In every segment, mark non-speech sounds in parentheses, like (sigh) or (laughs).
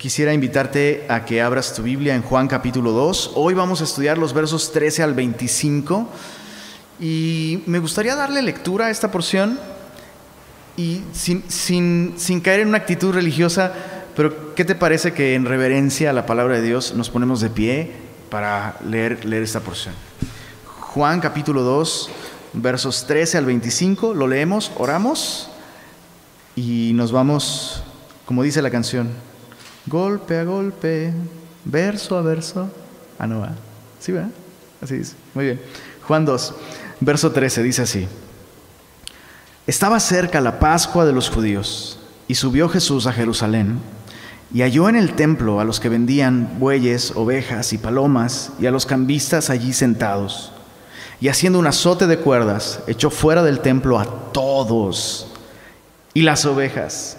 quisiera invitarte a que abras tu Biblia en Juan capítulo 2. Hoy vamos a estudiar los versos 13 al 25 y me gustaría darle lectura a esta porción y sin, sin, caer en una actitud religiosa, pero ¿qué te parece que en reverencia a la palabra de Dios nos ponemos de pie para leer, leer esta porción? Juan capítulo 2, versos 13 al 25, lo leemos, oramos y nos vamos, como dice la canción, golpe a golpe, verso a verso. Ah, no va. ¿Sí va? Así dice. Muy bien. Juan 2, verso 13, dice así. Estaba cerca la Pascua de los judíos y subió Jesús a Jerusalén y halló en el templo a los que vendían bueyes, ovejas y palomas y a los cambistas allí sentados y haciendo un azote de cuerdas, echó fuera del templo a todos, y las ovejas,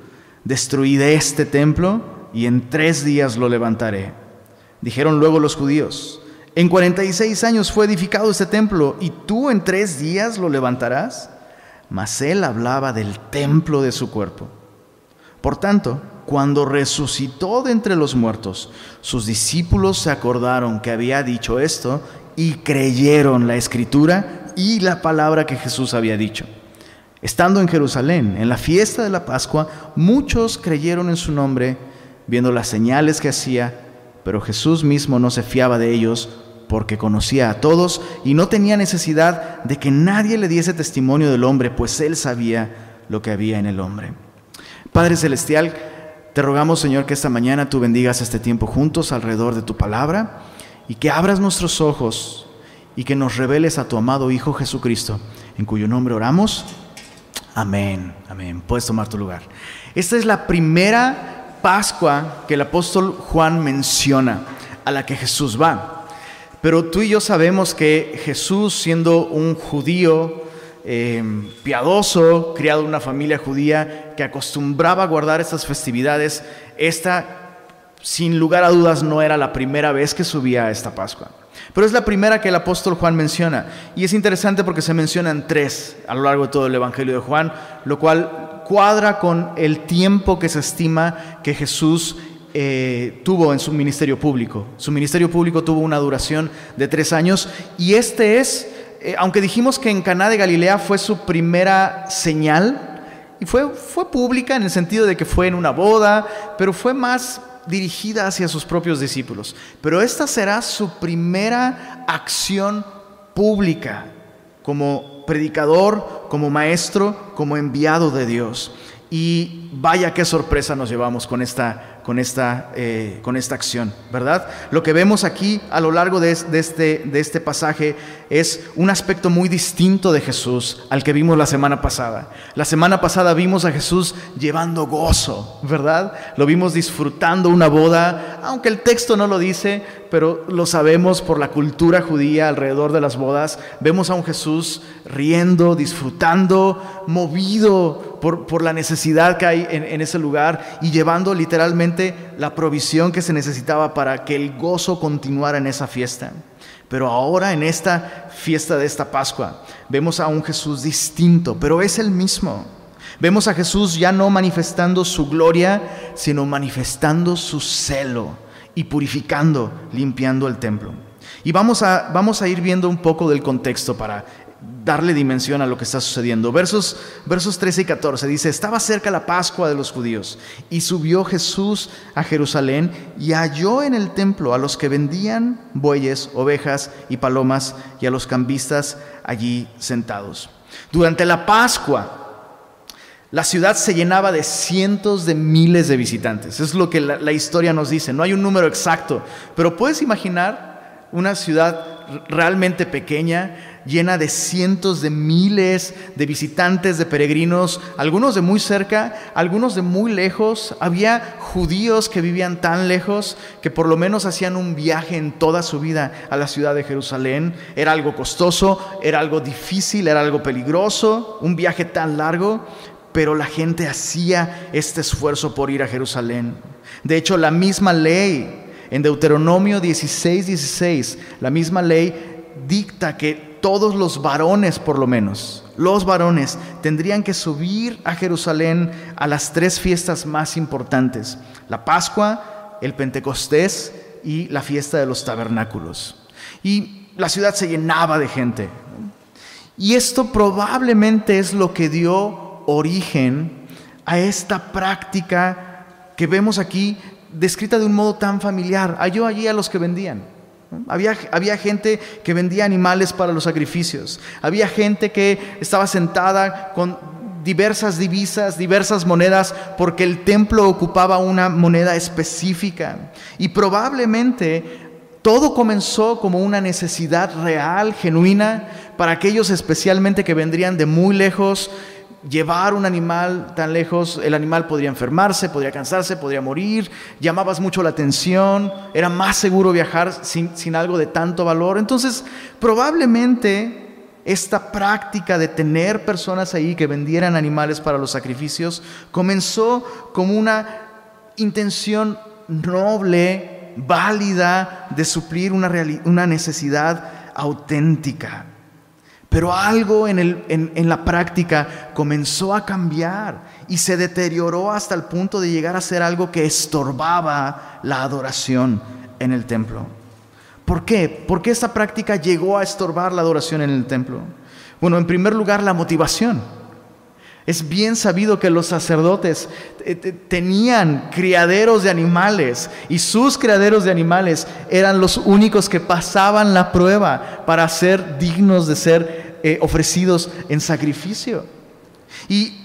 destruid este templo y en tres días lo levantaré. Dijeron luego los judíos, en 46 años fue edificado este templo y tú en tres días lo levantarás. Mas él hablaba del templo de su cuerpo. Por tanto, cuando resucitó de entre los muertos, sus discípulos se acordaron que había dicho esto y creyeron la escritura y la palabra que Jesús había dicho. Estando en Jerusalén, en la fiesta de la Pascua, muchos creyeron en su nombre, viendo las señales que hacía, pero Jesús mismo no se fiaba de ellos porque conocía a todos y no tenía necesidad de que nadie le diese testimonio del hombre, pues él sabía lo que había en el hombre. Padre Celestial, te rogamos Señor que esta mañana tú bendigas este tiempo juntos alrededor de tu palabra y que abras nuestros ojos y que nos reveles a tu amado Hijo Jesucristo, en cuyo nombre oramos. Amén, amén. Puedes tomar tu lugar. Esta es la primera Pascua que el apóstol Juan menciona, a la que Jesús va. Pero tú y yo sabemos que Jesús, siendo un judío eh, piadoso, criado en una familia judía que acostumbraba a guardar estas festividades, esta sin lugar a dudas no era la primera vez que subía a esta Pascua. Pero es la primera que el apóstol Juan menciona. Y es interesante porque se mencionan tres a lo largo de todo el Evangelio de Juan, lo cual cuadra con el tiempo que se estima que Jesús eh, tuvo en su ministerio público. Su ministerio público tuvo una duración de tres años y este es, eh, aunque dijimos que en Caná de Galilea fue su primera señal, y fue, fue pública en el sentido de que fue en una boda, pero fue más dirigida hacia sus propios discípulos. Pero esta será su primera acción pública como predicador, como maestro, como enviado de Dios. Y vaya qué sorpresa nos llevamos con esta con esta, eh, con esta acción, ¿verdad? Lo que vemos aquí a lo largo de, este, de este pasaje es un aspecto muy distinto de Jesús al que vimos la semana pasada. La semana pasada vimos a Jesús llevando gozo, ¿verdad? Lo vimos disfrutando una boda, aunque el texto no lo dice, pero lo sabemos por la cultura judía alrededor de las bodas. Vemos a un Jesús riendo, disfrutando, movido por, la necesidad que hay en ese lugar y llevando literalmente la provisión que se necesitaba para que el gozo continuara en esa fiesta. Pero ahora en esta fiesta de esta Pascua vemos a un Jesús distinto, pero es el mismo. Vemos a Jesús ya no manifestando su gloria, sino manifestando su celo y purificando, limpiando el templo. Y vamos a, vamos a ir viendo un poco del contexto para darle dimensión a lo que está sucediendo. Versos, versos 13 y 14 dice, estaba cerca la Pascua de los judíos y subió Jesús a Jerusalén y halló en el templo a los que vendían bueyes, ovejas y palomas y a los cambistas allí sentados. Durante la Pascua, la ciudad se llenaba de cientos de miles de visitantes. Es lo que la, la historia nos dice. No hay un número exacto, pero puedes imaginar una ciudad realmente pequeña llena de cientos de miles de visitantes, de peregrinos, algunos de muy cerca, algunos de muy lejos. Había judíos que vivían tan lejos que por lo menos hacían un viaje en toda su vida a la ciudad de Jerusalén. Era algo costoso, era algo difícil, era algo peligroso, un viaje tan largo, pero la gente hacía este esfuerzo por ir a Jerusalén. De hecho, la misma ley en Deuteronomio 16, 16, la misma ley dicta que todos los varones, por lo menos, los varones, tendrían que subir a Jerusalén a las tres fiestas más importantes, la Pascua, el Pentecostés y la fiesta de los tabernáculos. Y la ciudad se llenaba de gente. Y esto probablemente es lo que dio origen a esta práctica que vemos aquí descrita de un modo tan familiar. Halló allí a los que vendían. Había, había, gente que vendía animales para los sacrificios. Había gente que estaba sentada con diversas divisas, diversas monedas, porque el templo ocupaba una moneda específica. Y probablemente todo comenzó como una necesidad real, genuina, para aquellos especialmente que vendrían de muy lejos llevar un animal tan lejos, el animal podría enfermarse, podría cansarse, podría morir, llamabas mucho la atención, era más seguro viajar sin, algo de tanto valor. Entonces, probablemente esta práctica de tener personas ahí que vendieran animales para los sacrificios comenzó como una intención noble, válida, de suplir una, una necesidad auténtica. Pero algo en, el, en, la práctica comenzó a cambiar y se deterioró hasta el punto de llegar a ser algo que estorbaba la adoración en el templo. ¿Por qué? ¿Por qué esta práctica llegó a estorbar la adoración en el templo? Bueno, en primer lugar, la motivación. Es bien sabido que los sacerdotes eh, tenían criaderos de animales y sus criaderos de animales eran los únicos que pasaban la prueba para ser dignos de ser eh, ofrecidos en sacrificio. Y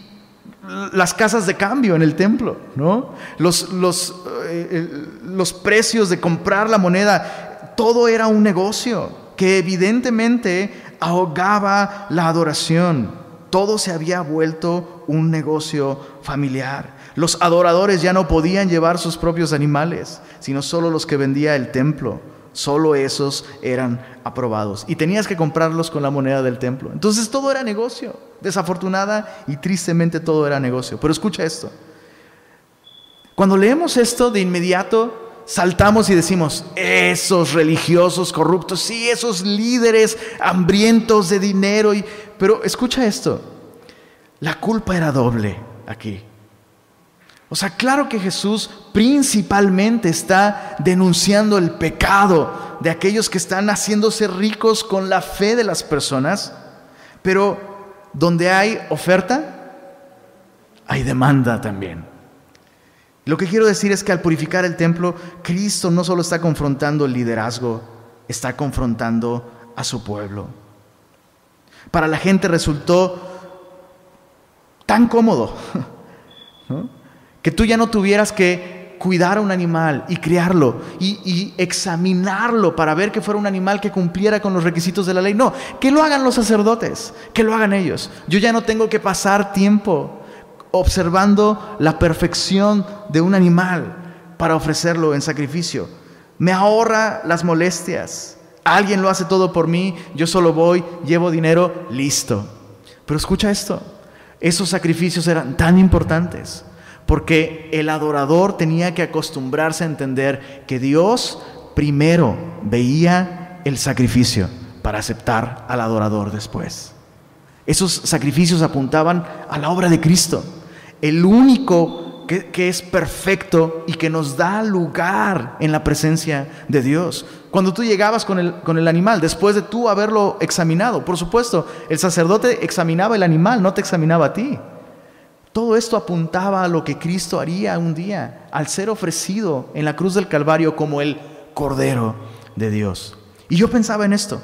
las casas de cambio en el templo, ¿no? los, los, eh, los precios de comprar la moneda, todo era un negocio que evidentemente ahogaba la adoración todo se había vuelto un negocio familiar. Los adoradores ya no podían llevar sus propios animales, sino solo los que vendía el templo. Solo esos eran aprobados. Y tenías que comprarlos con la moneda del templo. Entonces todo era negocio. Desafortunada y tristemente todo era negocio. Pero escucha esto. Cuando leemos esto de inmediato, saltamos y decimos, esos religiosos corruptos, sí, esos líderes hambrientos de dinero. Pero escucha esto, la culpa era doble aquí. O sea, claro que Jesús principalmente está denunciando el pecado de aquellos que están haciéndose ricos con la fe de las personas, pero donde hay oferta, hay demanda también. Lo que quiero decir es que al purificar el templo, Cristo no solo está confrontando el liderazgo, está confrontando a su pueblo. Para la gente resultó tan cómodo (laughs) que tú ya no tuvieras que cuidar a un animal y criarlo y, y, examinarlo para ver que fuera un animal que cumpliera con los requisitos de la ley. No, que lo hagan los sacerdotes, que lo hagan ellos. Yo ya no tengo que pasar tiempo observando la perfección de un animal para ofrecerlo en sacrificio. Me ahorra las molestias. Alguien lo hace todo por mí, yo solo voy, llevo dinero, listo. Pero escucha esto, esos sacrificios eran tan importantes porque el adorador tenía que acostumbrarse a entender que Dios primero veía el sacrificio para aceptar al adorador después. Esos sacrificios apuntaban a la obra de Cristo el único que, es perfecto y que nos da lugar en la presencia de Dios. Cuando tú llegabas con el, con el animal, después de tú haberlo examinado, por supuesto, el sacerdote examinaba el animal, no te examinaba a ti. Todo esto apuntaba a lo que Cristo haría un día al ser ofrecido en la cruz del Calvario como el Cordero de Dios. Y yo pensaba en esto,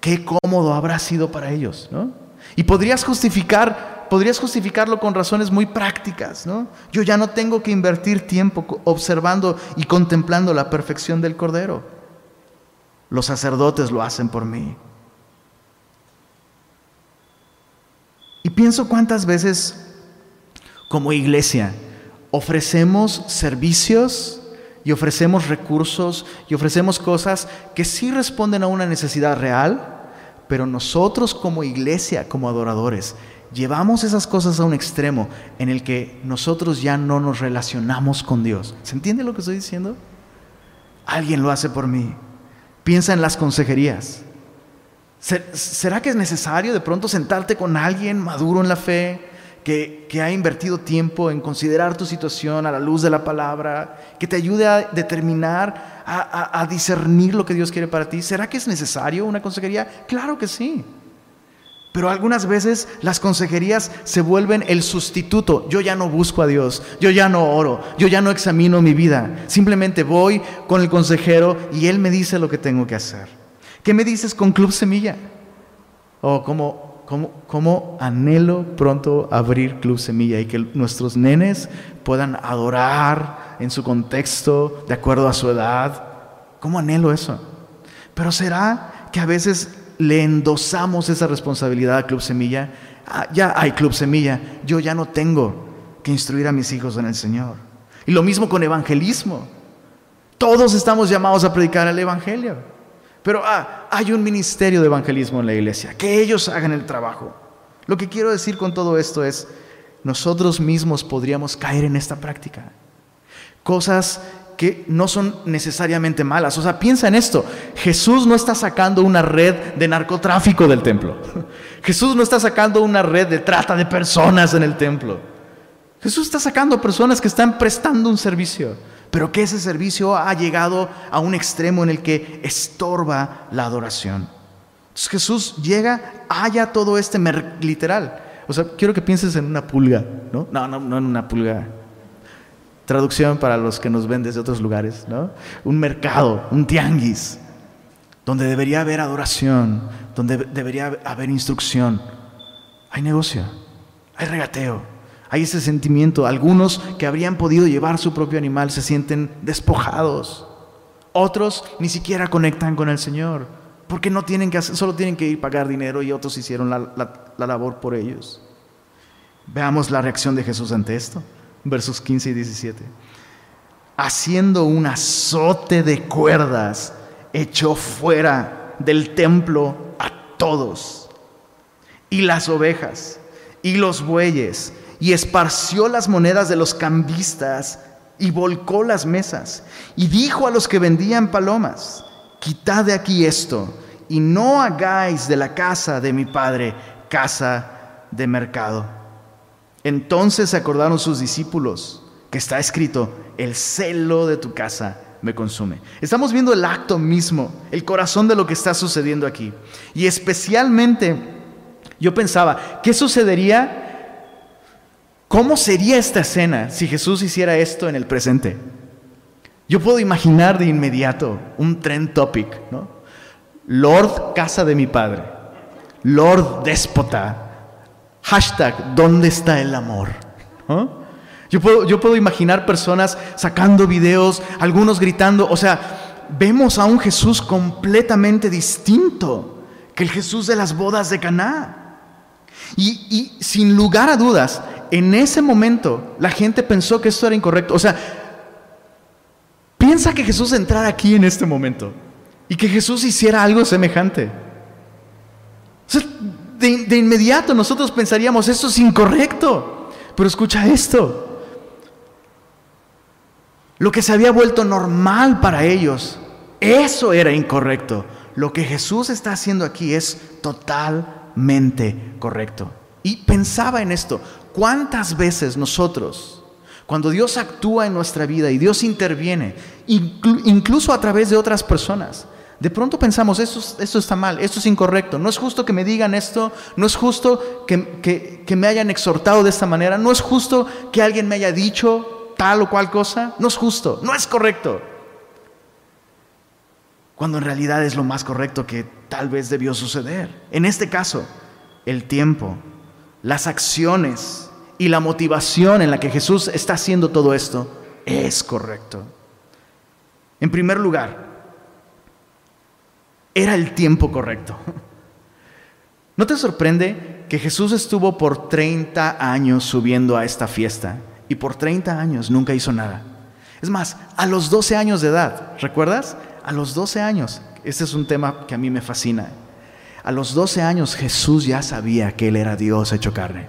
qué cómodo habrá sido para ellos, ¿no? Y podrías justificar podrías justificarlo con razones muy prácticas, ¿no? Yo ya no tengo que invertir tiempo observando y contemplando la perfección del Cordero. Los sacerdotes lo hacen por mí. Y pienso cuántas veces como iglesia ofrecemos servicios y ofrecemos recursos y ofrecemos cosas que sí responden a una necesidad real, pero nosotros como iglesia, como adoradores, llevamos esas cosas a un extremo en el que nosotros ya no nos relacionamos con Dios. ¿Se entiende lo que estoy diciendo? Alguien lo hace por mí. Piensa en las consejerías. ¿Será que es necesario de pronto sentarte con alguien maduro en la fe, que, ha invertido tiempo en considerar tu situación a la luz de la palabra, que te ayude a determinar, a, a discernir lo que Dios quiere para ti? ¿Será que es necesario una consejería? Claro que sí. Pero algunas veces las consejerías se vuelven el sustituto. Yo ya no busco a Dios, yo ya no oro, yo ya no examino mi vida. Simplemente voy con el consejero y él me dice lo que tengo que hacer. ¿Qué me dices con Club Semilla? O como, como, anhelo pronto abrir Club Semilla y que nuestros nenes puedan adorar en su contexto, de acuerdo a su edad. ¿Cómo anhelo eso? Pero será que a veces le endosamos esa responsabilidad a Club Semilla. Ah, ya hay Club Semilla, yo ya no tengo que instruir a mis hijos en el Señor. Y lo mismo con evangelismo. Todos estamos llamados a predicar el Evangelio. Pero ah, hay un ministerio de evangelismo en la iglesia, que ellos hagan el trabajo. Lo que quiero decir con todo esto es, nosotros mismos podríamos caer en esta práctica. Cosas que no son necesariamente malas. O sea, piensa en esto. Jesús no está sacando una red de narcotráfico del templo. (laughs) Jesús no está sacando una red de trata de personas en el templo. Jesús está sacando personas que están prestando un servicio pero que ese servicio ha llegado a un extremo en el que estorba la adoración. Entonces Jesús llega, haya todo este literal. O sea, quiero que pienses en una pulga, ¿no? No, no, no en una pulga. Traducción para los que nos ven desde otros lugares, ¿no? Un mercado, un tianguis, donde debería haber adoración, donde debería haber instrucción. Hay negocio, hay regateo, hay ese sentimiento. Algunos que habrían podido llevar su propio animal se sienten despojados. Otros ni siquiera conectan con el Señor porque no tienen que hacer, solo tienen que ir a pagar dinero y otros hicieron la, la labor por ellos. Veamos la reacción de Jesús ante esto. Versos 15 y 17. Haciendo un azote de cuerdas, echó fuera del templo a todos. Y las ovejas y los bueyes y esparció las monedas de los cambistas y volcó las mesas y dijo a los que vendían palomas, quitad de aquí esto y no hagáis de la casa de mi padre casa de mercado. Entonces se acordaron sus discípulos que está escrito, el celo de tu casa me consume. Estamos viendo el acto mismo, el corazón de lo que está sucediendo aquí. Y especialmente yo pensaba, ¿qué sucedería ¿Cómo sería esta escena si Jesús hiciera esto en el presente? Yo puedo imaginar de inmediato un trend topic, ¿no? Lord casa de mi padre, Lord déspota, hashtag ¿dónde está el amor? Yo, puedo, yo puedo imaginar personas sacando videos, algunos gritando, o sea, vemos a un Jesús completamente distinto que el Jesús de las bodas de Caná. Y, y sin lugar a dudas, en ese momento la gente pensó que esto era incorrecto. O sea, piensa que Jesús entrara aquí en este momento y que Jesús hiciera algo semejante. de, inmediato nosotros pensaríamos, esto es incorrecto. Pero escucha esto. Lo que se había vuelto normal para ellos, eso era incorrecto. Lo que Jesús está haciendo aquí es totalmente correcto. Y pensaba en esto, ¿Cuántas veces nosotros, cuando Dios actúa en nuestra vida y Dios interviene, incluso a través de otras personas, de pronto pensamos, esto, está mal, esto es incorrecto, no es justo que me digan esto, no es justo que, que me hayan exhortado de esta manera, no es justo que alguien me haya dicho tal o cual cosa, no es justo, no es correcto. Cuando en realidad es lo más correcto que tal vez debió suceder. En este caso, el tiempo las acciones y la motivación en la que Jesús está haciendo todo esto es correcto. En primer lugar, era el tiempo correcto. (laughs) ¿No te sorprende que Jesús estuvo por 30 años subiendo a esta fiesta y por 30 años nunca hizo nada. Es más, a los 12 años de edad, ¿recuerdas? A los 12 años, este es un tema que a mí me fascina. A los 12 años Jesús ya sabía que Él era Dios hecho carne.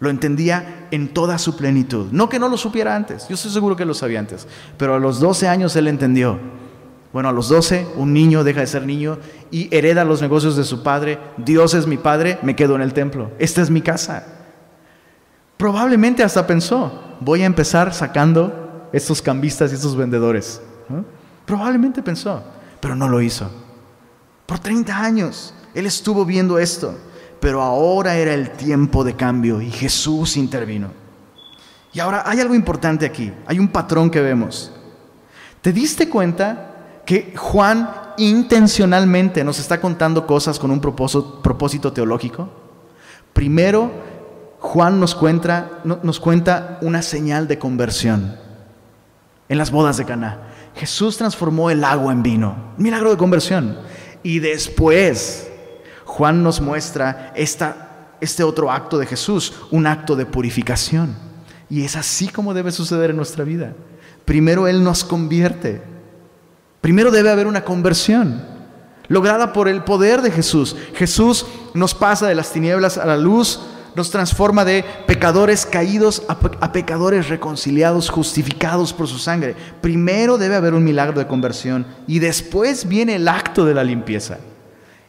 Lo entendía en toda su plenitud. No que no lo supiera antes, yo estoy seguro que lo sabía antes, pero a los 12 años Él entendió. Bueno, a los 12 un niño deja de ser niño y hereda los negocios de su padre. Dios es mi padre, me quedo en el templo. Esta es mi casa. Probablemente hasta pensó, voy a empezar sacando estos cambistas y estos vendedores. Probablemente pensó, pero no lo hizo. Por 30 años él estuvo viendo esto, pero ahora era el tiempo de cambio y Jesús intervino. Y ahora hay algo importante aquí, hay un patrón que vemos. ¿Te diste cuenta que Juan intencionalmente nos está contando cosas con un propósito, teológico? Primero, Juan nos cuenta, nos cuenta una señal de conversión en las bodas de Caná. Jesús transformó el agua en vino, milagro de conversión. Y después Juan nos muestra esta, este otro acto de Jesús, un acto de purificación. Y es así como debe suceder en nuestra vida. Primero Él nos convierte. Primero debe haber una conversión lograda por el poder de Jesús. Jesús nos pasa de las tinieblas a la luz, nos transforma de pecadores caídos a, pecadores reconciliados, justificados por su sangre. Primero debe haber un milagro de conversión y después viene el acto de la limpieza.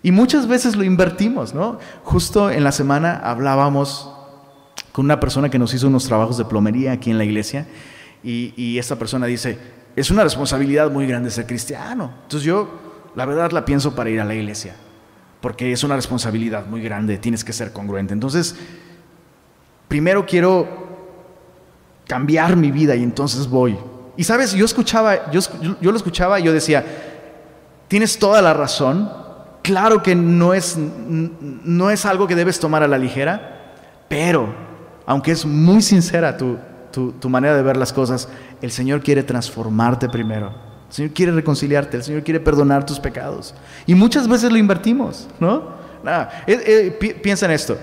Y muchas veces lo invertimos, ¿no? Justo en la semana hablábamos con una persona que nos hizo unos trabajos de plomería aquí en la iglesia y, y esta persona dice, es una responsabilidad muy grande ser cristiano. Entonces yo, la verdad, la pienso para ir a la iglesia porque es una responsabilidad muy grande, tienes que ser congruente. Entonces, primero quiero cambiar mi vida y entonces voy. Y sabes, yo escuchaba, yo, yo lo escuchaba y yo decía, tienes toda la razón, claro que no es, no es algo que debes tomar a la ligera, pero aunque es muy sincera tu, tu manera de ver las cosas, el Señor quiere transformarte primero. El Señor quiere reconciliarte, el Señor quiere perdonar tus pecados. Y muchas veces lo invertimos, ¿no? Nada, eh, eh, piensa en esto.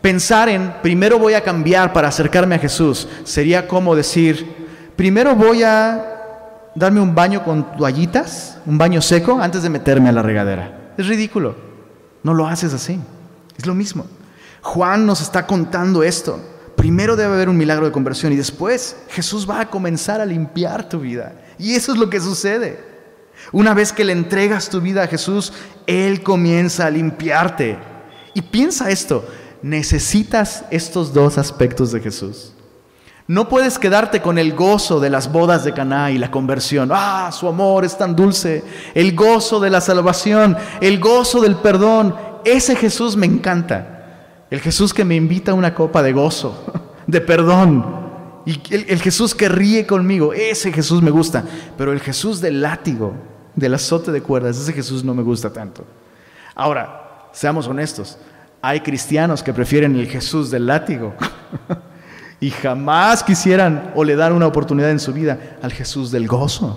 Pensar en primero voy a cambiar para acercarme a Jesús sería como decir, primero voy a darme un baño con toallitas, un baño seco, antes de meterme a la regadera. Es ridículo. No lo haces así. Es lo mismo. Juan nos está contando esto. Primero debe haber un milagro de conversión y después Jesús va a comenzar a limpiar tu vida. Y eso es lo que sucede. Una vez que le entregas tu vida a Jesús, Él comienza a limpiarte. Y piensa esto, necesitas estos dos aspectos de Jesús. No puedes quedarte con el gozo de las bodas de Caná y la conversión. Ah, su amor es tan dulce. El gozo de la salvación, el gozo del perdón. Ese Jesús me encanta. El Jesús que me invita a una copa de gozo, (laughs) de perdón. Y el, Jesús que ríe conmigo, ese Jesús me gusta. Pero el Jesús del látigo, del azote de cuerdas, ese Jesús no me gusta tanto. Ahora, seamos honestos, hay cristianos que prefieren el Jesús del látigo (laughs) y jamás quisieran o le dan una oportunidad en su vida al Jesús del gozo.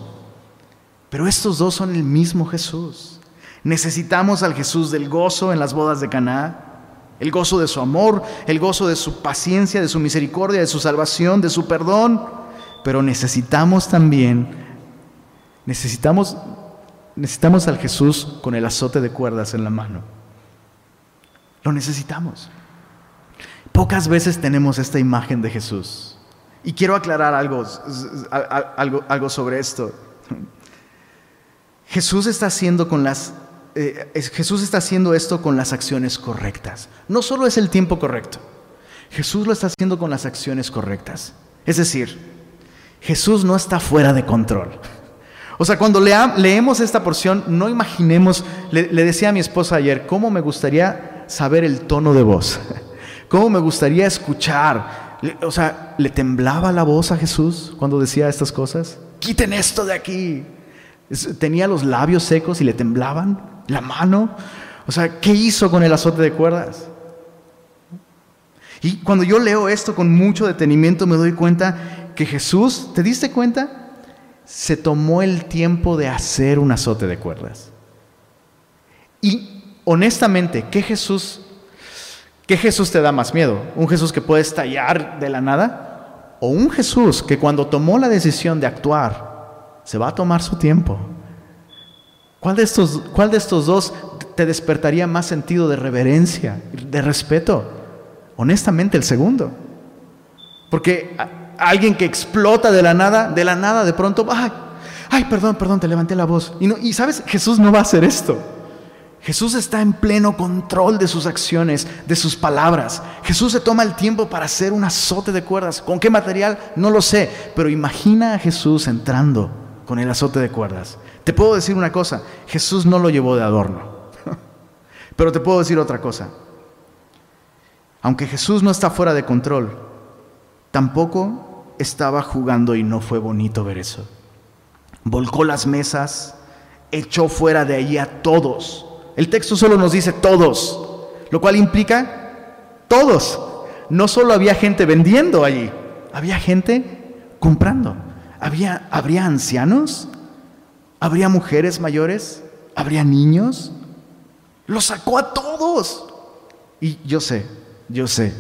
Pero estos dos son el mismo Jesús. Necesitamos al Jesús del gozo en las bodas de Caná el gozo de su amor, el gozo de su paciencia, de su misericordia, de su salvación, de su perdón. Pero necesitamos también, necesitamos, necesitamos al Jesús con el azote de cuerdas en la mano. Lo necesitamos. Pocas veces tenemos esta imagen de Jesús. Y quiero aclarar algo, algo, algo sobre esto. Jesús está haciendo con las eh, Jesús está haciendo esto con las acciones correctas. No solo es el tiempo correcto, Jesús lo está haciendo con las acciones correctas. Es decir, Jesús no está fuera de control. O sea, cuando leemos esta porción, no imaginemos, le, decía a mi esposa ayer, cómo me gustaría saber el tono de voz, cómo me gustaría escuchar. O sea, ¿le temblaba la voz a Jesús cuando decía estas cosas? Quiten esto de aquí. Tenía los labios secos y le temblaban la mano. O sea, ¿qué hizo con el azote de cuerdas? Y cuando yo leo esto con mucho detenimiento me doy cuenta que Jesús, ¿te diste cuenta? Se tomó el tiempo de hacer un azote de cuerdas. Y honestamente, ¿qué Jesús, ¿Qué Jesús te da más miedo? ¿Un Jesús que puede estallar de la nada? ¿O un Jesús que cuando tomó la decisión de actuar, se va a tomar su tiempo? ¿Cuál de estos, cuál de estos dos te despertaría más sentido de reverencia, de respeto? Honestamente, el segundo. Porque alguien que explota de la nada, de la nada, de pronto, ay, ay, perdón, perdón, te levanté la voz. Y, no, y sabes, Jesús no va a hacer esto. Jesús está en pleno control de sus acciones, de sus palabras. Jesús se toma el tiempo para hacer un azote de cuerdas. ¿Con qué material? No lo sé. Pero imagina a Jesús entrando con el azote de cuerdas. Te puedo decir una cosa, Jesús no lo llevó de adorno. (laughs) Pero te puedo decir otra cosa. Aunque Jesús no está fuera de control, tampoco estaba jugando y no fue bonito ver eso. Volcó las mesas, echó fuera de allí a todos el texto solo nos dice todos, lo cual implica todos. No solo había gente vendiendo allí, había gente comprando. Había, ¿Habría ancianos? ¿Habría mujeres mayores? ¿Habría niños? Los sacó a todos. Y yo sé, yo sé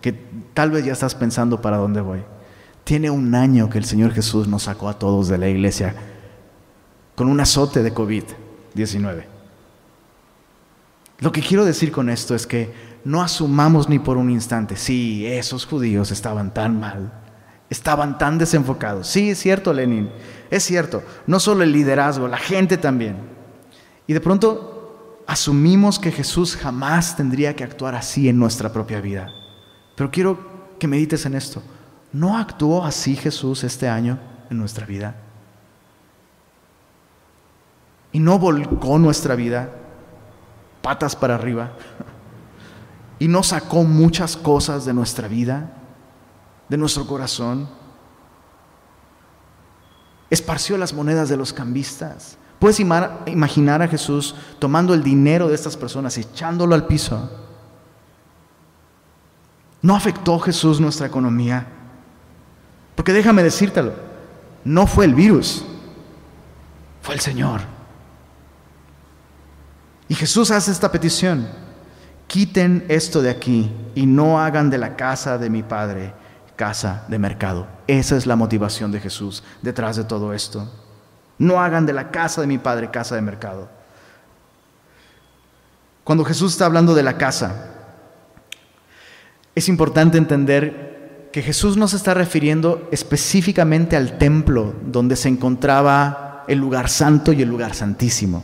que tal vez ya estás pensando para dónde voy. Tiene un año que el Señor Jesús nos sacó a todos de la iglesia con un azote de COVID-19. Lo que quiero decir con esto es que no asumamos ni por un instante, sí, esos judíos estaban tan mal, estaban tan desenfocados. Sí, es cierto, Lenin, es cierto, no solo el liderazgo, la gente también. Y de pronto asumimos que Jesús jamás tendría que actuar así en nuestra propia vida. Pero quiero que medites en esto. ¿No actuó así Jesús este año en nuestra vida? ¿Y no volcó nuestra vida patas para arriba y no sacó muchas cosas de nuestra vida, de nuestro corazón. Esparció las monedas de los cambistas. Puedes imaginar a Jesús tomando el dinero de estas personas echándolo al piso. ¿No afectó Jesús nuestra economía? Porque déjame decírtelo, no fue el virus, fue el Señor. Y Jesús hace esta petición, quiten esto de aquí y no hagan de la casa de mi Padre casa de mercado. Esa es la motivación de Jesús detrás de todo esto. No hagan de la casa de mi Padre casa de mercado. Cuando Jesús está hablando de la casa, es importante entender que Jesús no se está refiriendo específicamente al templo donde se encontraba el lugar santo y el lugar santísimo.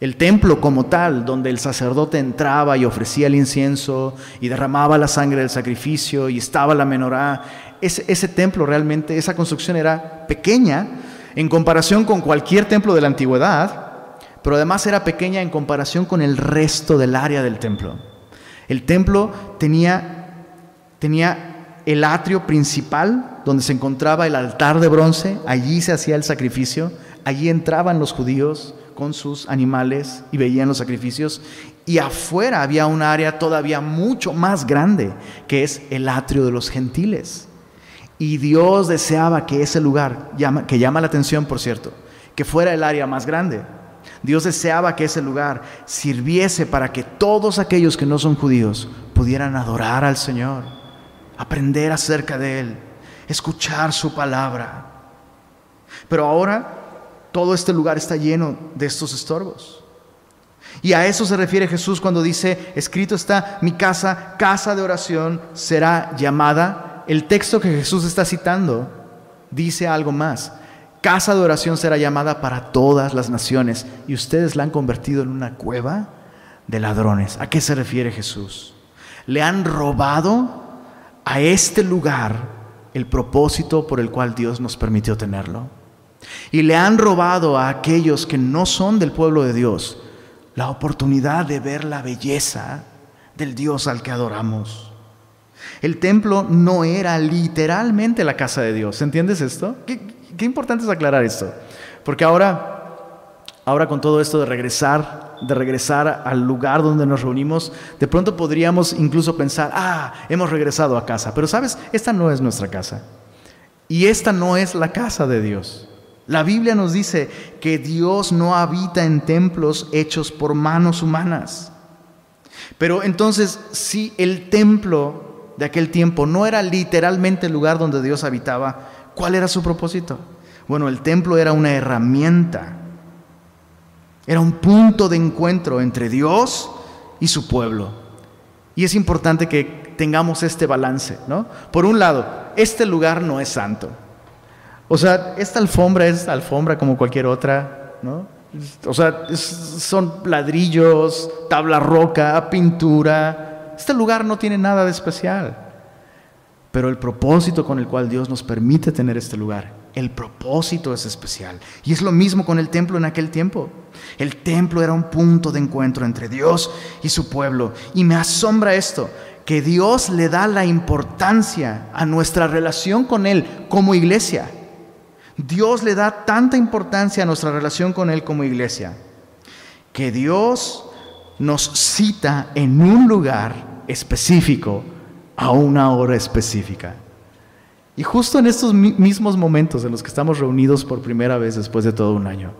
El templo como tal, donde el sacerdote entraba y ofrecía el incienso y derramaba la sangre del sacrificio y estaba la menorá, ese, ese templo realmente, esa construcción era pequeña en comparación con cualquier templo de la antigüedad, pero además era pequeña en comparación con el resto del área del templo. El templo tenía, tenía el atrio principal, donde se encontraba el altar de bronce, allí se hacía el sacrificio, allí entraban los judíos, con sus animales y veían los sacrificios. Y afuera había un área todavía mucho más grande, que es el atrio de los gentiles. Y Dios deseaba que ese lugar, que llama la atención por cierto, que fuera el área más grande. Dios deseaba que ese lugar sirviese para que todos aquellos que no son judíos pudieran adorar al Señor, aprender acerca de Él, escuchar su palabra. Pero ahora todo este lugar está lleno de estos estorbos. Y a eso se refiere Jesús cuando dice, escrito está, mi casa, casa de oración, será llamada. El texto que Jesús está citando dice algo más. Casa de oración será llamada para todas las naciones y ustedes la han convertido en una cueva de ladrones. ¿A qué se refiere Jesús? Le han robado a este lugar el propósito por el cual Dios nos permitió tenerlo. Y le han robado a aquellos que no son del pueblo de Dios la oportunidad de ver la belleza del Dios al que adoramos. El templo no era literalmente la casa de Dios. ¿Entiendes esto? Qué, importante es aclarar esto. Porque ahora, ahora con todo esto de regresar, de regresar al lugar donde nos reunimos, de pronto podríamos incluso pensar, ah, hemos regresado a casa. Pero sabes, esta no es nuestra casa. Y esta no es la casa de Dios. La Biblia nos dice que Dios no habita en templos hechos por manos humanas. Pero entonces, si el templo de aquel tiempo no era literalmente el lugar donde Dios habitaba, ¿cuál era su propósito? Bueno, el templo era una herramienta, era un punto de encuentro entre Dios y su pueblo. Y es importante que tengamos este balance, ¿no? Por un lado, este lugar no es santo. O sea, esta alfombra es alfombra como cualquier otra, ¿no? O sea, son ladrillos, tabla roca, pintura. Este lugar no tiene nada de especial. Pero el propósito con el cual Dios nos permite tener este lugar, el propósito es especial. Y es lo mismo con el templo en aquel tiempo. El templo era un punto de encuentro entre Dios y su pueblo. Y me asombra esto, que Dios le da la importancia a nuestra relación con Él como iglesia. Dios le da tanta importancia a nuestra relación con Él como iglesia, que Dios nos cita en un lugar específico a una hora específica. Y justo en estos mismos momentos en los que estamos reunidos por primera vez después de todo un año,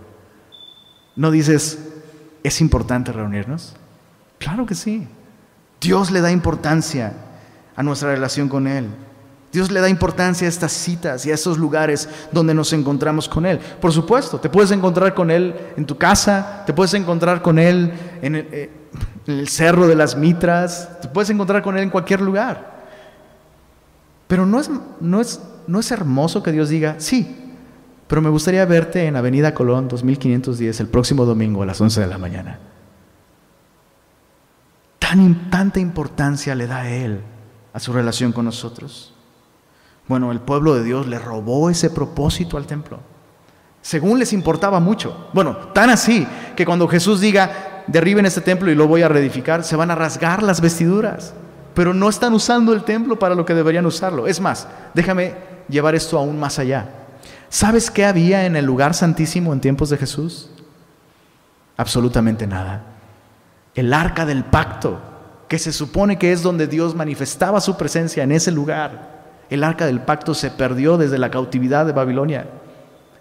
¿no dices, es importante reunirnos? Claro que sí. Dios le da importancia a nuestra relación con Él. Dios le da importancia a estas citas y a esos lugares donde nos encontramos con Él. Por supuesto, te puedes encontrar con Él en tu casa, te puedes encontrar con Él en el, eh, Cerro de las Mitras, te puedes encontrar con Él en cualquier lugar. Pero no es, no es, no es hermoso que Dios diga, sí, pero me gustaría verte en Avenida Colón 2510 el próximo domingo a las 11 de la mañana. Tan, tanta importancia le da a Él a su relación con nosotros. Bueno, el pueblo de Dios le robó ese propósito al templo. Según les importaba mucho. Bueno, tan así que cuando Jesús diga, derriben este templo y lo voy a reedificar, se van a rasgar las vestiduras. Pero no están usando el templo para lo que deberían usarlo. Es más, déjame llevar esto aún más allá. ¿Sabes qué había en el lugar santísimo en tiempos de Jesús? Absolutamente nada. El arca del pacto, que se supone que es donde Dios manifestaba su presencia en ese lugar el arca del pacto se perdió desde la cautividad de Babilonia.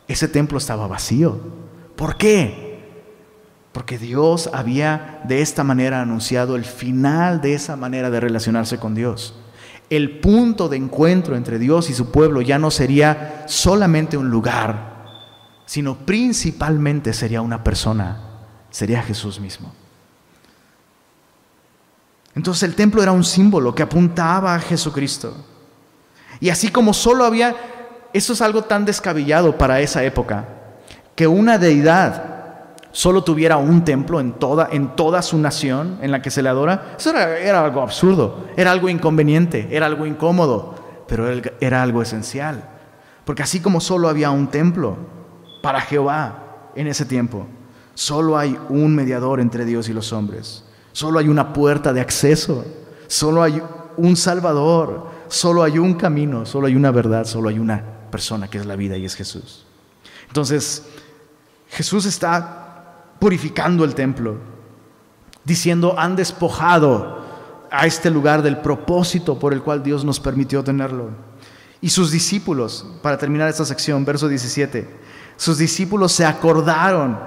Ese templo estaba vacío. ¿Por qué? Porque Dios había de esta manera anunciado el final de esa manera de relacionarse con Dios. El punto de encuentro entre Dios y su pueblo ya no sería solamente un lugar, sino principalmente sería una persona, sería Jesús mismo. Entonces el templo era un símbolo que apuntaba a Jesucristo. Y así como solo había, eso es algo tan descabellado para esa época, que una deidad solo tuviera un templo en toda, en toda su nación en la que se le adora, eso era, era algo absurdo, era algo inconveniente, era algo incómodo, pero era algo esencial. Porque así como solo había un templo para Jehová en ese tiempo, solo hay un mediador entre Dios y los hombres, solo hay una puerta de acceso, solo hay un Salvador, solo hay un camino, solo hay una verdad, solo hay una persona que es la vida y es Jesús. Entonces, Jesús está purificando el templo, diciendo, han despojado a este lugar del propósito por el cual Dios nos permitió tenerlo. Y sus discípulos, para terminar esta sección, verso 17, sus discípulos se acordaron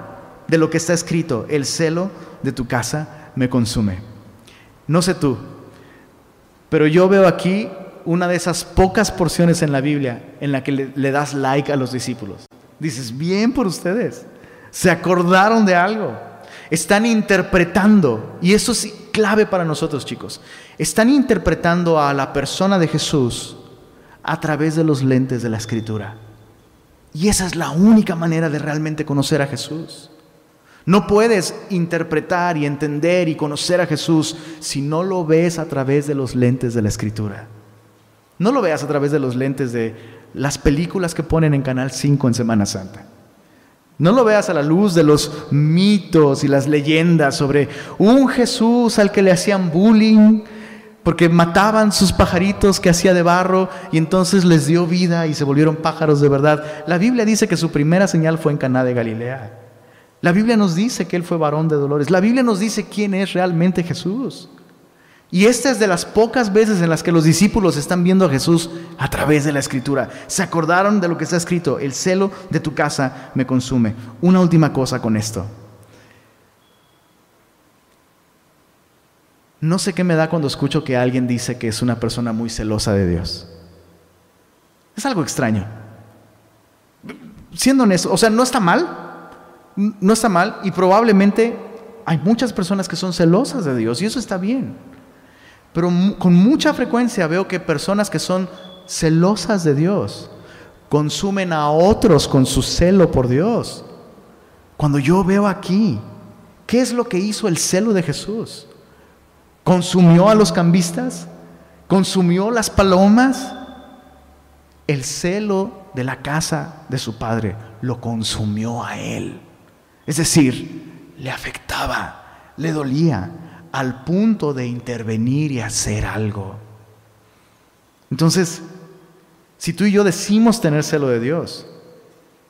de lo que está escrito, el celo de tu casa me consume. No sé tú, pero yo veo aquí una de esas pocas porciones en la Biblia en la que le, das like a los discípulos. Dices, bien por ustedes. Se acordaron de algo. Están interpretando, y eso es clave para nosotros chicos, están interpretando a la persona de Jesús a través de los lentes de la escritura. Y esa es la única manera de realmente conocer a Jesús. No puedes interpretar y entender y conocer a Jesús si no lo ves a través de los lentes de la escritura. No lo veas a través de los lentes de las películas que ponen en Canal 5 en Semana Santa. No lo veas a la luz de los mitos y las leyendas sobre un Jesús al que le hacían bullying porque mataban sus pajaritos que hacía de barro y entonces les dio vida y se volvieron pájaros de verdad. La Biblia dice que su primera señal fue en Caná de Galilea. La Biblia nos dice que él fue varón de dolores. La Biblia nos dice quién es realmente Jesús. Y esta es de las pocas veces en las que los discípulos están viendo a Jesús a través de la escritura. Se acordaron de lo que está escrito, el celo de tu casa me consume. Una última cosa con esto. no sé qué me da cuando escucho que alguien dice que es una persona muy celosa de Dios. Es algo extraño. Siendo honesto, o sea, no está mal, no está mal y probablemente hay muchas personas que son celosas de Dios y eso está bien. Pero con mucha frecuencia veo que personas que son celosas de Dios consumen a otros con su celo por Dios. Cuando yo veo aquí, ¿qué es lo que hizo el celo de Jesús? ¿Consumió a los cambistas? ¿Consumió las palomas? El celo de la casa de su padre lo consumió a él. Es decir, le afectaba, le dolía, al punto de intervenir y hacer algo. Entonces, si tú y yo decimos tener celo de Dios,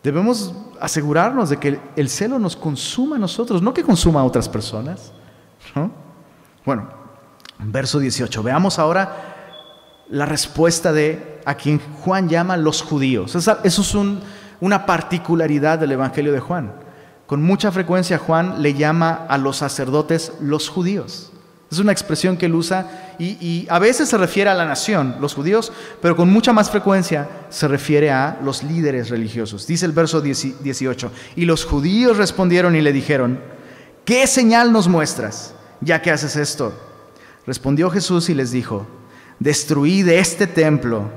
debemos asegurarnos de que el celo nos consuma a nosotros, no que consuma a otras personas. Bueno, verso 18. Veamos ahora la respuesta de a quien Juan llama los judíos. Eso es una particularidad del Evangelio de Juan. Con mucha frecuencia Juan le llama a los sacerdotes los judíos. Es una expresión que él usa y, a veces se refiere a la nación, los judíos, pero con mucha más frecuencia se refiere a los líderes religiosos. Dice el verso 18, y los judíos respondieron y le dijeron, ¿qué señal nos muestras ya que haces esto? Respondió Jesús y les dijo, destruid este templo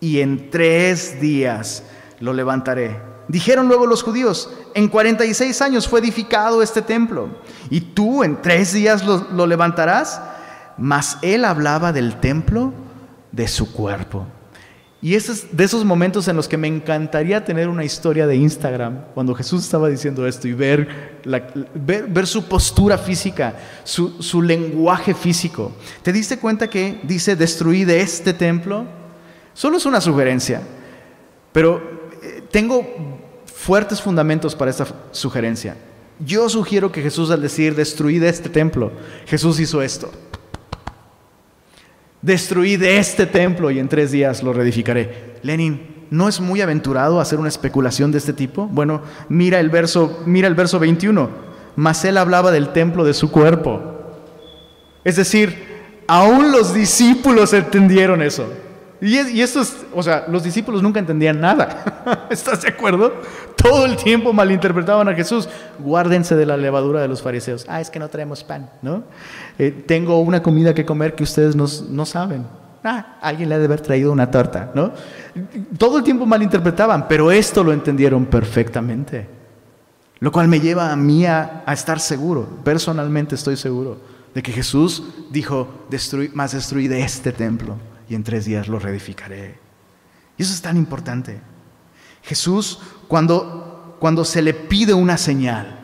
y en tres días lo levantaré. Dijeron luego los judíos, en 46 años fue edificado este templo, y tú en tres días lo, levantarás. Mas él hablaba del templo de su cuerpo. Y es de esos momentos en los que me encantaría tener una historia de Instagram, cuando Jesús estaba diciendo esto y ver, su postura física, su, lenguaje físico. ¿Te diste cuenta que dice destruir de este templo? Solo es una sugerencia, pero eh, tengo fuertes fundamentos para esta sugerencia. Yo sugiero que Jesús al decir destruid este templo, Jesús hizo esto. Destruid este templo y en tres días lo reedificaré. Lenin, ¿no es muy aventurado hacer una especulación de este tipo? Bueno, mira el verso, mira el verso 21. Mas él hablaba del templo de su cuerpo. Es decir, aún los discípulos entendieron eso. Y, y esto es, o sea, los discípulos nunca entendían nada. (laughs) ¿Estás de acuerdo? Todo el tiempo malinterpretaban a Jesús. Guárdense de la levadura de los fariseos. Ah, es que no traemos pan, ¿no? Eh, tengo una comida que comer que ustedes no, saben. Ah, alguien le ha de haber traído una torta, ¿no? Todo el tiempo malinterpretaban, pero esto lo entendieron perfectamente. Lo cual me lleva a mí a, estar seguro, personalmente estoy seguro, de que Jesús dijo, más destruir de este templo y en tres días lo reedificaré. Y eso es tan importante. Jesús, cuando, cuando se le pide una señal,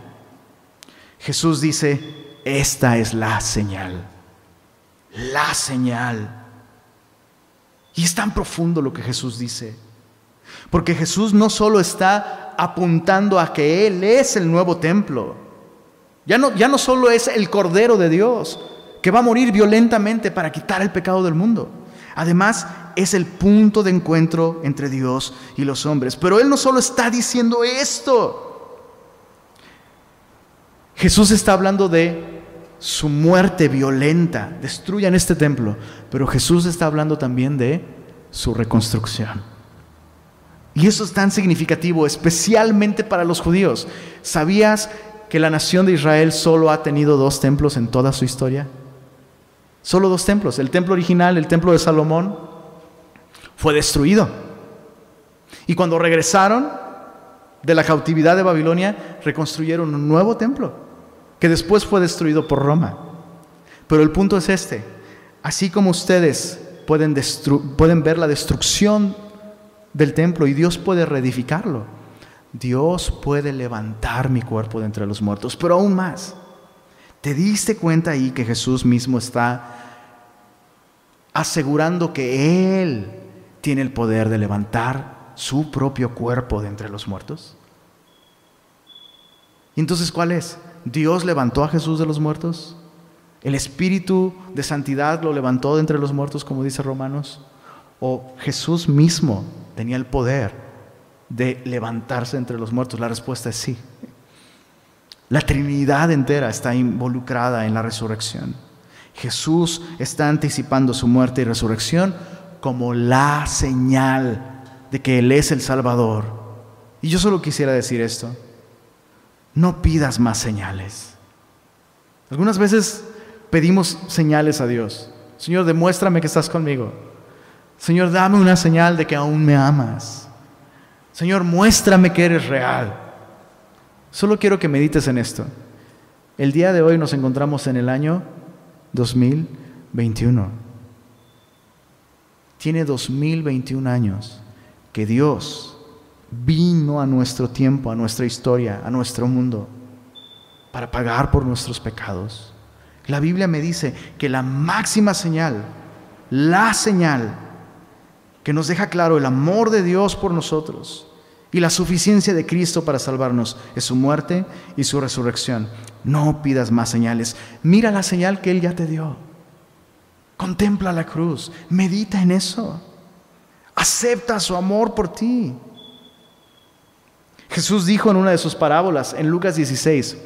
Jesús dice, esta es la señal, la señal. Y es tan profundo lo que Jesús dice, porque Jesús no solo está apuntando a que Él es el nuevo templo, ya no, ya no solo es el Cordero de Dios, que va a morir violentamente para quitar el pecado del mundo. Además, es el punto de encuentro entre Dios y los hombres. Pero Él no solo está diciendo esto. Jesús está hablando de su muerte violenta. Destruyan este templo. Pero Jesús está hablando también de su reconstrucción. Y eso es tan significativo, especialmente para los judíos. ¿Sabías que la nación de Israel solo ha tenido dos templos en toda su historia? Solo dos templos. El templo original, el templo de Salomón, fue destruido. Y cuando regresaron de la cautividad de Babilonia, reconstruyeron un nuevo templo, que después fue destruido por Roma. Pero el punto es este. Así como ustedes pueden, pueden ver la destrucción del templo y Dios puede reedificarlo, Dios puede levantar mi cuerpo de entre los muertos, pero aún más. ¿Te diste cuenta ahí que Jesús mismo está asegurando que Él tiene el poder de levantar su propio cuerpo de entre los muertos? ¿Y entonces cuál es? ¿Dios levantó a Jesús de los muertos? ¿El Espíritu de Santidad lo levantó de entre los muertos, como dice Romanos? ¿O Jesús mismo tenía el poder de levantarse entre los muertos? La respuesta es sí. La Trinidad entera está involucrada en la resurrección. Jesús está anticipando su muerte y resurrección como la señal de que Él es el Salvador. Y yo solo quisiera decir esto. No pidas más señales. Algunas veces pedimos señales a Dios. Señor, demuéstrame que estás conmigo. Señor, dame una señal de que aún me amas. Señor, muéstrame que eres real. Solo quiero que medites en esto. El día de hoy nos encontramos en el año 2021. Tiene 2021 años que Dios vino a nuestro tiempo, a nuestra historia, a nuestro mundo, para pagar por nuestros pecados. La Biblia me dice que la máxima señal, la señal que nos deja claro el amor de Dios por nosotros y la suficiencia de Cristo para salvarnos es su muerte y su resurrección. No pidas más señales. Mira la señal que Él ya te dio. Contempla la cruz. Medita en eso. Acepta su amor por ti. Jesús dijo en una de sus parábolas, en Lucas 16,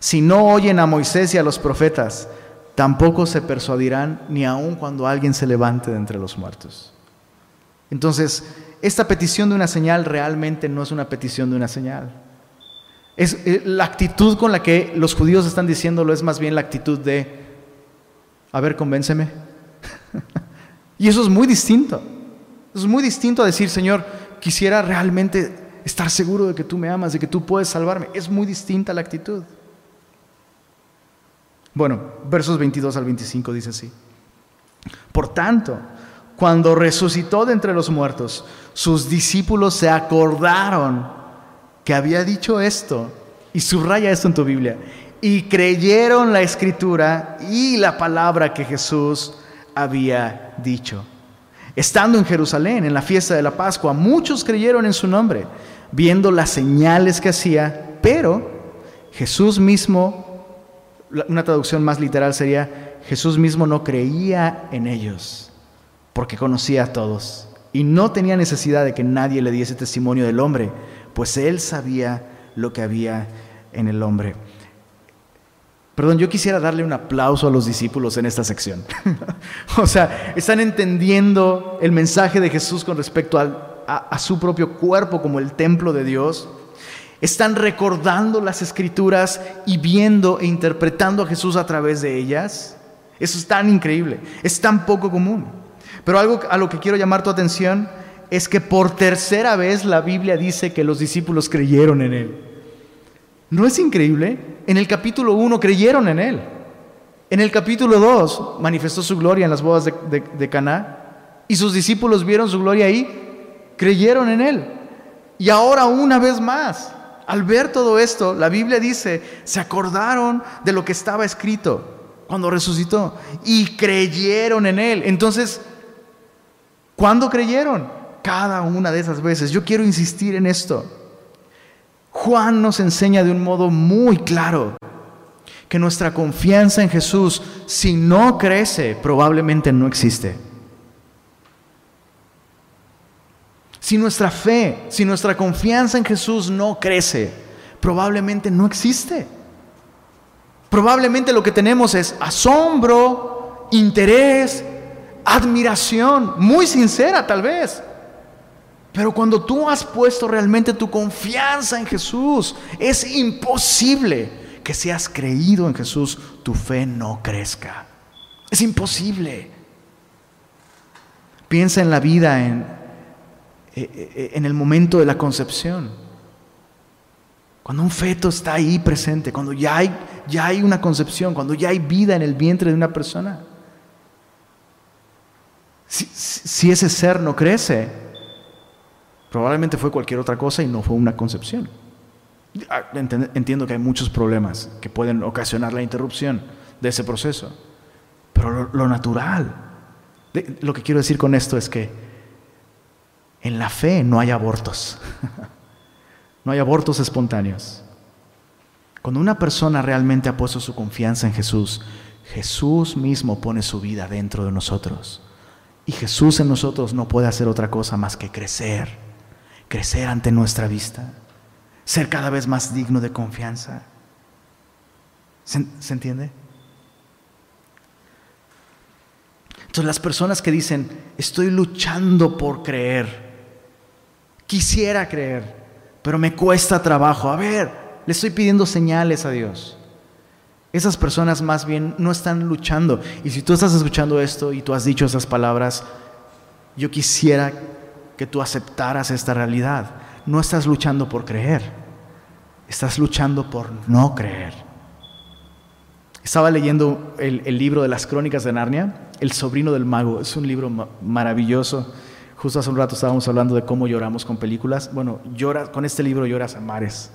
si no oyen a Moisés y a los profetas, tampoco se persuadirán ni aun cuando alguien se levante de entre los muertos. Entonces, esta petición de una señal realmente no es una petición de una señal. Es, eh, la actitud con la que los judíos están diciéndolo es más bien la actitud de, a ver, convénceme. (laughs) y eso es muy distinto. Es muy distinto a decir, Señor, quisiera realmente estar seguro de que tú me amas, de que tú puedes salvarme. Es muy distinta la actitud. Bueno, versos 22 al 25 dice así. Por tanto, cuando resucitó de entre los muertos, sus discípulos se acordaron que había dicho esto, y subraya esto en tu Biblia, y creyeron la escritura y la palabra que Jesús había dicho. Estando en Jerusalén, en la fiesta de la Pascua, muchos creyeron en su nombre, viendo las señales que hacía, pero Jesús mismo, una traducción más literal sería, Jesús mismo no creía en ellos porque conocía a todos y no tenía necesidad de que nadie le diese testimonio del hombre, pues él sabía lo que había en el hombre. Perdón, yo quisiera darle un aplauso a los discípulos en esta sección. (laughs) o sea, están entendiendo el mensaje de Jesús con respecto a, su propio cuerpo como el templo de Dios. Están recordando las escrituras y viendo e interpretando a Jesús a través de ellas. Eso es tan increíble, es tan poco común. Pero algo a lo que quiero llamar tu atención es que por tercera vez la Biblia dice que los discípulos creyeron en Él. ¿No es increíble? En el capítulo 1 creyeron en Él. En el capítulo 2 manifestó su gloria en las bodas de, de Caná y sus discípulos vieron su gloria ahí, creyeron en Él. Y ahora una vez más, al ver todo esto, la Biblia dice, se acordaron de lo que estaba escrito cuando resucitó y creyeron en Él. Entonces, ¿Cuándo creyeron? Cada una de esas veces. Yo quiero insistir en esto. Juan nos enseña de un modo muy claro que nuestra confianza en Jesús, si no crece, probablemente no existe. Si nuestra fe, si nuestra confianza en Jesús no crece, probablemente no existe. Probablemente lo que tenemos es asombro, interés, admiración, muy sincera tal vez. Pero cuando tú has puesto realmente tu confianza en Jesús, es imposible que si has creído en Jesús, tu fe no crezca. Es imposible. Piensa en la vida, en, eh, eh, en el momento de la concepción. Cuando un feto está ahí presente, cuando ya hay, ya hay una concepción, cuando ya hay vida en el vientre de una persona. Si, ese ser no crece, probablemente fue cualquier otra cosa y no fue una concepción. Ah, entiendo que hay muchos problemas que pueden ocasionar la interrupción de ese proceso, pero lo, natural, lo que quiero decir con esto es que en la fe no hay abortos, (laughs) no hay abortos espontáneos. Cuando una persona realmente ha puesto su confianza en Jesús, Jesús mismo pone su vida dentro de nosotros. Y Jesús en nosotros no puede hacer otra cosa más que crecer, crecer ante nuestra vista, ser cada vez más digno de confianza. ¿Se, entiende? Entonces las personas que dicen, estoy luchando por creer, quisiera creer, pero me cuesta trabajo. A ver, le estoy pidiendo señales a Dios. Esas personas más bien no están luchando. Y si tú estás escuchando esto y tú has dicho esas palabras, yo quisiera que tú aceptaras esta realidad. No estás luchando por creer, estás luchando por no creer. Estaba leyendo el, libro de las crónicas de Narnia, El sobrino del mago. Es un libro maravilloso. Justo hace un rato estábamos hablando de cómo lloramos con películas. Bueno, llora, con este libro lloras a mares.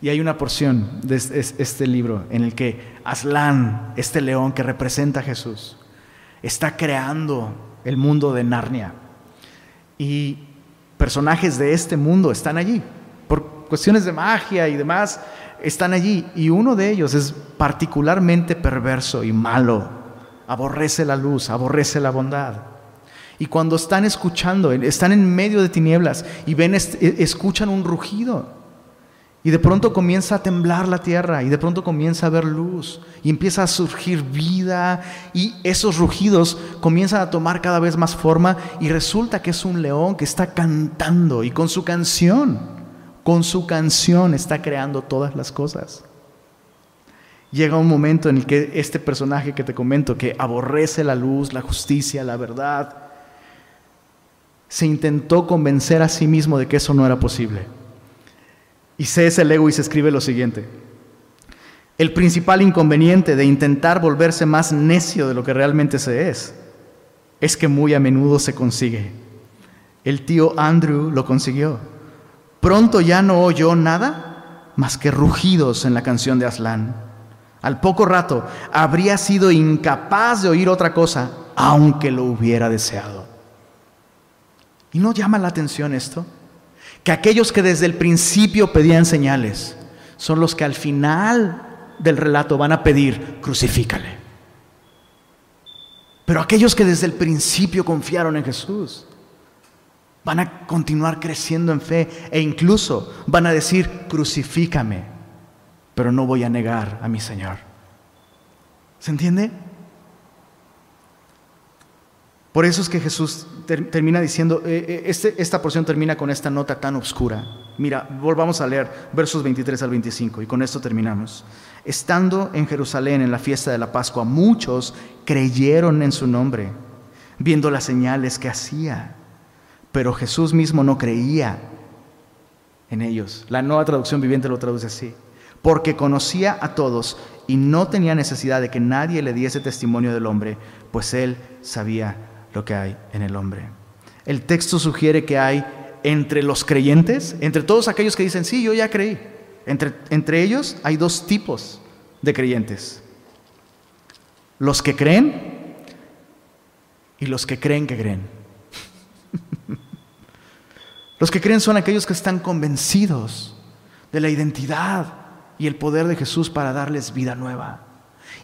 Y hay una porción de este libro en el que Aslan, este león que representa a Jesús, está creando el mundo de Narnia. Y personajes de este mundo están allí. Por cuestiones de magia y demás, están allí. Y uno de ellos es particularmente perverso y malo. Aborrece la luz, aborrece la bondad. Y cuando están escuchando, están en medio de tinieblas y ven, escuchan un rugido. Y de pronto comienza a temblar la tierra y de pronto comienza a haber luz y empieza a surgir vida y esos rugidos comienzan a tomar cada vez más forma y resulta que es un león que está cantando y con su canción, con su canción está creando todas las cosas. Llega un momento en el que este personaje que te comento, que aborrece la luz, la justicia, la verdad, se intentó convencer a sí mismo de que eso no era posible y y se escribe lo siguiente. El principal inconveniente de intentar volverse más necio de lo que realmente se es es que muy a menudo se consigue. El tío Andrew lo consiguió. Pronto ya no oyó nada más que rugidos en la canción de Aslan. Al poco rato habría sido incapaz de oír otra cosa, aunque lo hubiera deseado. ¿Y no llama la atención esto? Que aquellos que desde el principio pedían señales son los que al final del relato van a pedir, crucifícale. Pero aquellos que desde el principio confiaron en Jesús van a continuar creciendo en fe e incluso van a decir, crucifícame, pero no voy a negar a mi Señor. ¿Se entiende? Por eso es que Jesús termina diciendo, eh, eh, este, esta porción termina con esta nota tan oscura. Mira, volvamos a leer versos 23 al 25 y con esto terminamos. Estando en Jerusalén en la fiesta de la Pascua, muchos creyeron en su nombre, viendo las señales que hacía, pero Jesús mismo no creía en ellos. La nueva traducción viviente lo traduce así, porque conocía a todos y no tenía necesidad de que nadie le diese testimonio del hombre, pues él sabía lo que hay en el hombre. El texto sugiere que hay entre los creyentes, entre todos aquellos que dicen, sí, yo ya creí, entre, entre ellos hay dos tipos de creyentes. Los que creen y los que creen que creen. (laughs) los que creen son aquellos que están convencidos de la identidad y el poder de Jesús para darles vida nueva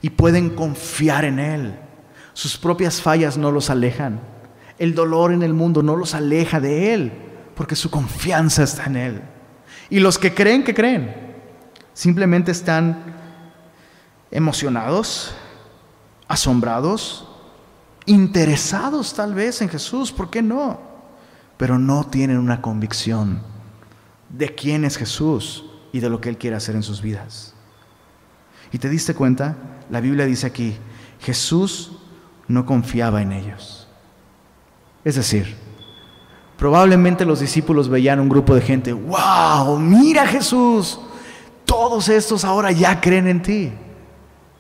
y pueden confiar en Él sus propias fallas no los alejan. El dolor en el mundo no los aleja de Él, porque su confianza está en Él. Y los que creen que creen, simplemente están emocionados, asombrados, interesados tal vez en Jesús, ¿por qué no? Pero no tienen una convicción de quién es Jesús y de lo que Él quiere hacer en sus vidas. ¿Y te diste cuenta? La Biblia dice aquí, Jesús no confiaba en ellos. Es decir, probablemente los discípulos veían un grupo de gente, wow, mira Jesús, todos estos ahora ya creen en ti.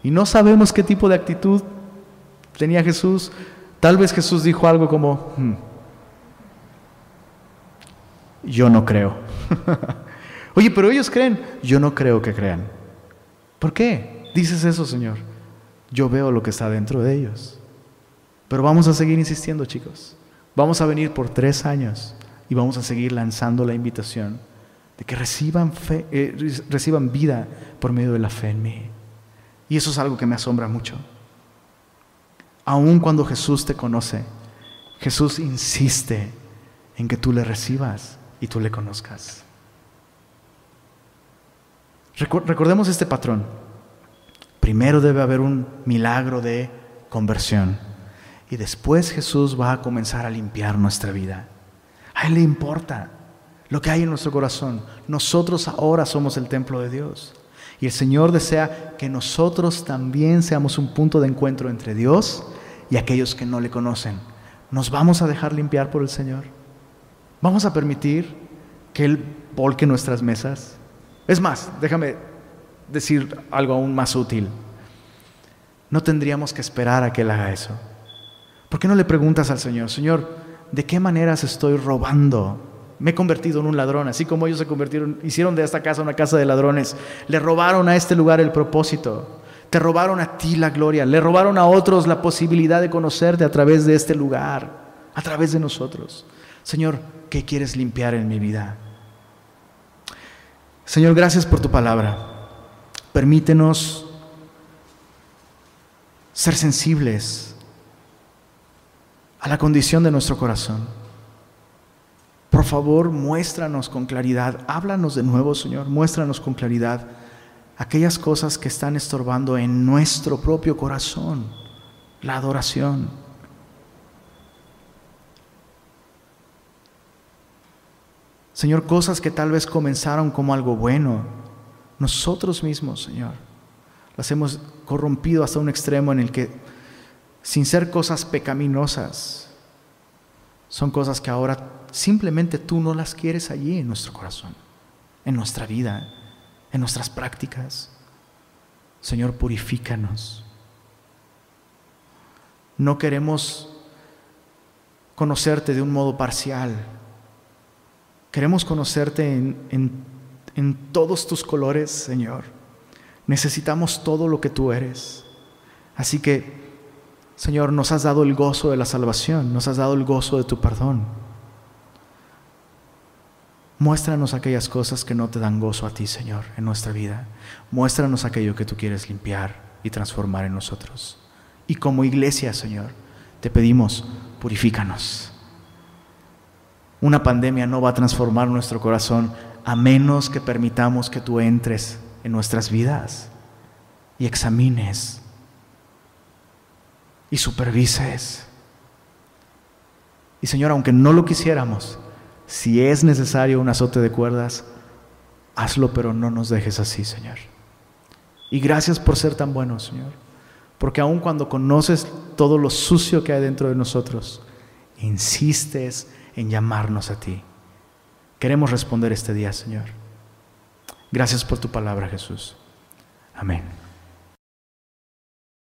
Y no sabemos qué tipo de actitud tenía Jesús. Tal vez Jesús dijo algo como, hmm, yo no creo. (laughs) Oye, pero ellos creen, yo no creo que crean. ¿Por qué dices eso, Señor? Yo veo lo que está dentro de ellos. Pero vamos a seguir insistiendo, chicos. Vamos a venir por tres años y vamos a seguir lanzando la invitación de que reciban, fe, eh, reciban vida por medio de la fe en mí. Y eso es algo que me asombra mucho. Aun cuando Jesús te conoce, Jesús insiste en que tú le recibas y tú le conozcas. Recordemos este patrón. Primero debe haber un milagro de conversión. Y después Jesús va a comenzar a limpiar nuestra vida. A Él le importa lo que hay en nuestro corazón. Nosotros ahora somos el templo de Dios. Y el Señor desea que nosotros también seamos un punto de encuentro entre Dios y aquellos que no le conocen. ¿Nos vamos a dejar limpiar por el Señor? ¿Vamos a permitir que Él volque nuestras mesas? Es más, déjame decir algo aún más útil. No tendríamos que esperar a que Él haga eso. ¿Por qué no le preguntas al Señor, Señor, ¿de qué maneras estoy robando? Me he convertido en un ladrón, así como ellos se convirtieron, hicieron de esta casa una casa de ladrones. Le robaron a este lugar el propósito. Te robaron a ti la gloria. Le robaron a otros la posibilidad de conocerte a través de este lugar, a través de nosotros. Señor, ¿qué quieres limpiar en mi vida? Señor, gracias por tu palabra. Permítenos ser sensibles a la condición de nuestro corazón. Por favor, muéstranos con claridad, háblanos de nuevo, Señor, muéstranos con claridad aquellas cosas que están estorbando en nuestro propio corazón, la adoración. Señor, cosas que tal vez comenzaron como algo bueno, nosotros mismos, Señor, las hemos corrompido hasta un extremo en el que sin ser cosas pecaminosas, son cosas que ahora simplemente tú no las quieres allí en nuestro corazón, en nuestra vida, en nuestras prácticas. Señor, purifícanos. No queremos conocerte de un modo parcial. Queremos conocerte en, en todos tus colores, Señor. Necesitamos todo lo que tú eres. Así que Señor, nos has dado el gozo de la salvación, nos has dado el gozo de tu perdón. Muéstranos aquellas cosas que no te dan gozo a ti, Señor, en nuestra vida. Muéstranos aquello que tú quieres limpiar y transformar en nosotros. Y como iglesia, Señor, te pedimos, purifícanos. Una pandemia no va a transformar nuestro corazón a menos que permitamos que tú entres en nuestras vidas y examines y supervises. Y Señor, aunque no lo quisiéramos, si es necesario un azote de cuerdas, hazlo, pero no nos dejes así, Señor. Y gracias por ser tan bueno, Señor. Porque aun cuando conoces todo lo sucio que hay dentro de nosotros, insistes en llamarnos a ti. Queremos responder este día, Señor. Gracias por tu palabra, Jesús. Amén.